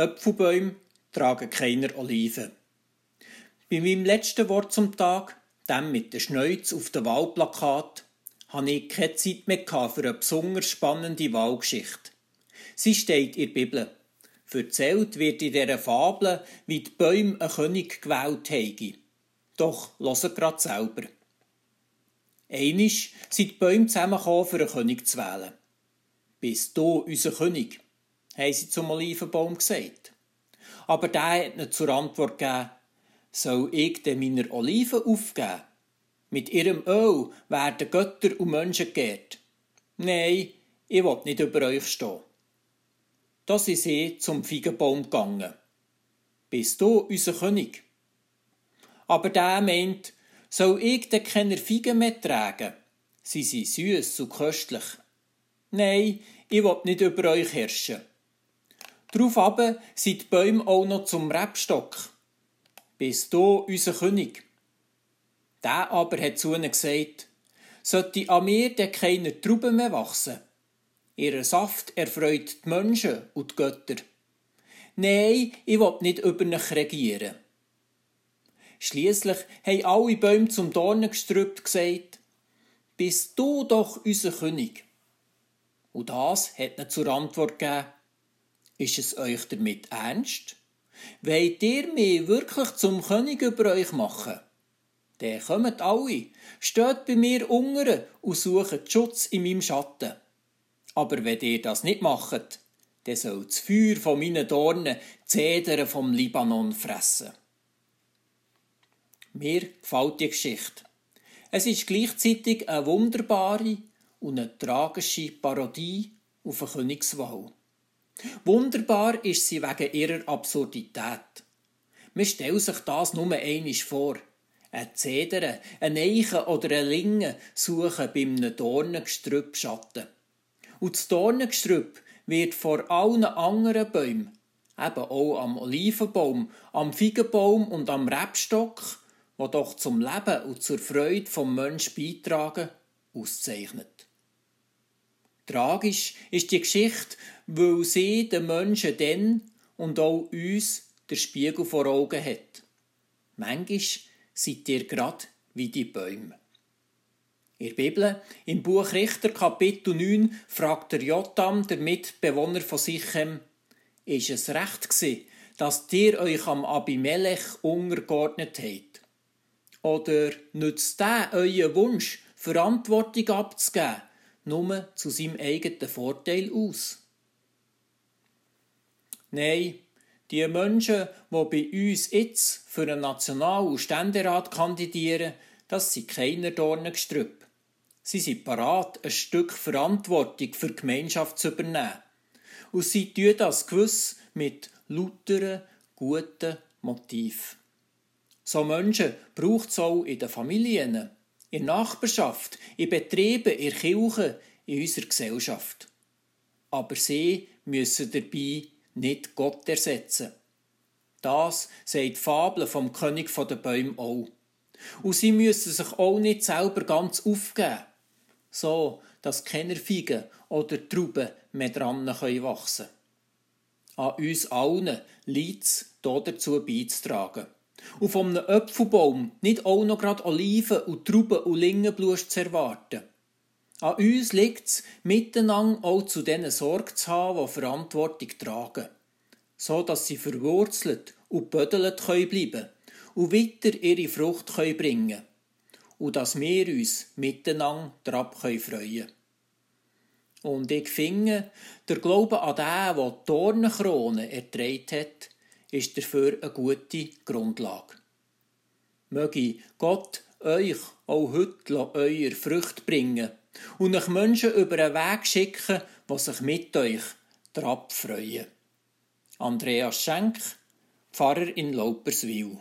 Äpfelbäume tragen keine Oliven. Bei meinem letzten Wort zum Tag, dem mit der Schneuz auf dem Wahlplakat, hatte ich keine Zeit mehr für eine besonders spannende Wahlgeschichte. Sie steht in der Bibel. Erzählt wird in dieser Fabel, wie die Bäume einen König gewählt haben. Doch hört grad selber. Einisch sind die Bäume zusammengekommen, für einen König zu wählen. Bist du unser König? Haben sie zum Olivenbaum gesagt. Aber der hat ihnen zur Antwort gegeben, soll ich denn meine Oliven aufgeben? Mit ihrem Öl werden Götter und Menschen geehrt. Nein, ich will nicht über euch stehen. Da sind sie zum Feigenbaum gegangen. Bist du unser König? Aber der meint, soll ich denn keine Feigen mehr tragen? Sie sind süß und köstlich. Nein, ich will nicht über euch herrschen. Darauf sind die Bäume auch noch zum Rebstock. Bist du unser König? Der aber hat zu ihnen gesagt, sollte an mir denn keine Trauben mehr wachsen? Ihr Saft erfreut die Menschen und die Götter. Nein, ich will nicht über mich regieren. Schließlich haben alle Bäume zum Dornengestrüpp gesagt, bist du doch unser König. Und das hat ihnen zur Antwort gegeben, ist es euch damit ernst? Wollt ihr mich wirklich zum König über euch machen? Dann kommt alle, steht bei mir unten und sucht Schutz in meinem Schatten. Aber wenn ihr das nicht macht, dann soll das Feuer von meinen Dornen Zedern vom Libanon fressen. Mir gefällt die Geschichte. Es ist gleichzeitig eine wunderbare und eine tragische Parodie auf eine Königswahl. Wunderbar ist sie wegen ihrer Absurdität. Man stellt sich das nur einmal vor. Ein Zedern, ein Eichen oder ein Linge suchen beim Dornengestrüpp Schatten. Und das Dornengestrüpp wird vor allen anderen Bäumen, eben auch am Olivenbaum, am Feigenbaum und am Rebstock, wo doch zum Leben und zur Freude vom Mensch beitragen, auszeichnet. Tragisch ist die Geschichte, weil sie den Menschen dann und auch uns der Spiegel vor Augen hat. Manchmal seid ihr grad wie die Bäume. In der Bibel, im Buch Richter Kapitel 9, fragt der Jotam, der Mitbewohner von Sichem, ist es recht gewesen, dass ihr euch am Abimelech untergeordnet habt? Oder nützt der euren Wunsch, Verantwortung abzugeben, nur zu seinem eigenen Vorteil aus? Nein, die Menschen, die bei uns jetzt für einen National- und Ständerat kandidieren, das sind keine Dornengestrüpp. Sie sind parat, ein Stück Verantwortung für die Gemeinschaft zu übernehmen. Und sie tun das gewiss mit lauteren, guten Motiv. So Menschen braucht es auch in den Familien, in Nachbarschaft, in Betrieben, in Kirchen, in unserer Gesellschaft. Aber sie müssen dabei nicht Gott ersetzen. Das sagt die Fabel vom König der Bäume auch. Und sie müssen sich auch nicht selber ganz aufgeben so dass keine Feigen oder Trauben mehr dran wachsen können. An uns allen liegt es, dazu beizutragen. Und von einem Apfelbaum nicht auch noch gerade Oliven und Trauben und Lingenblust zu erwarten. An uns liegt es, miteinander auch zu denen Sorge zu haben, die Verantwortung tragen. So dass sie verwurzelt und bödelt bleiben können und weiter ihre Frucht bringen können und dass wir uns miteinander daran freuen können. Und ich finde, der Glaube an den, der die Dornenkrone erträgt hat, ist dafür eine gute Grundlage. Möge Gott euch auch heute euer Frucht bringen und euch Menschen über einen Weg schicken, die sich mit euch daran freuen. Andreas Schenk, Pfarrer in Lauperswil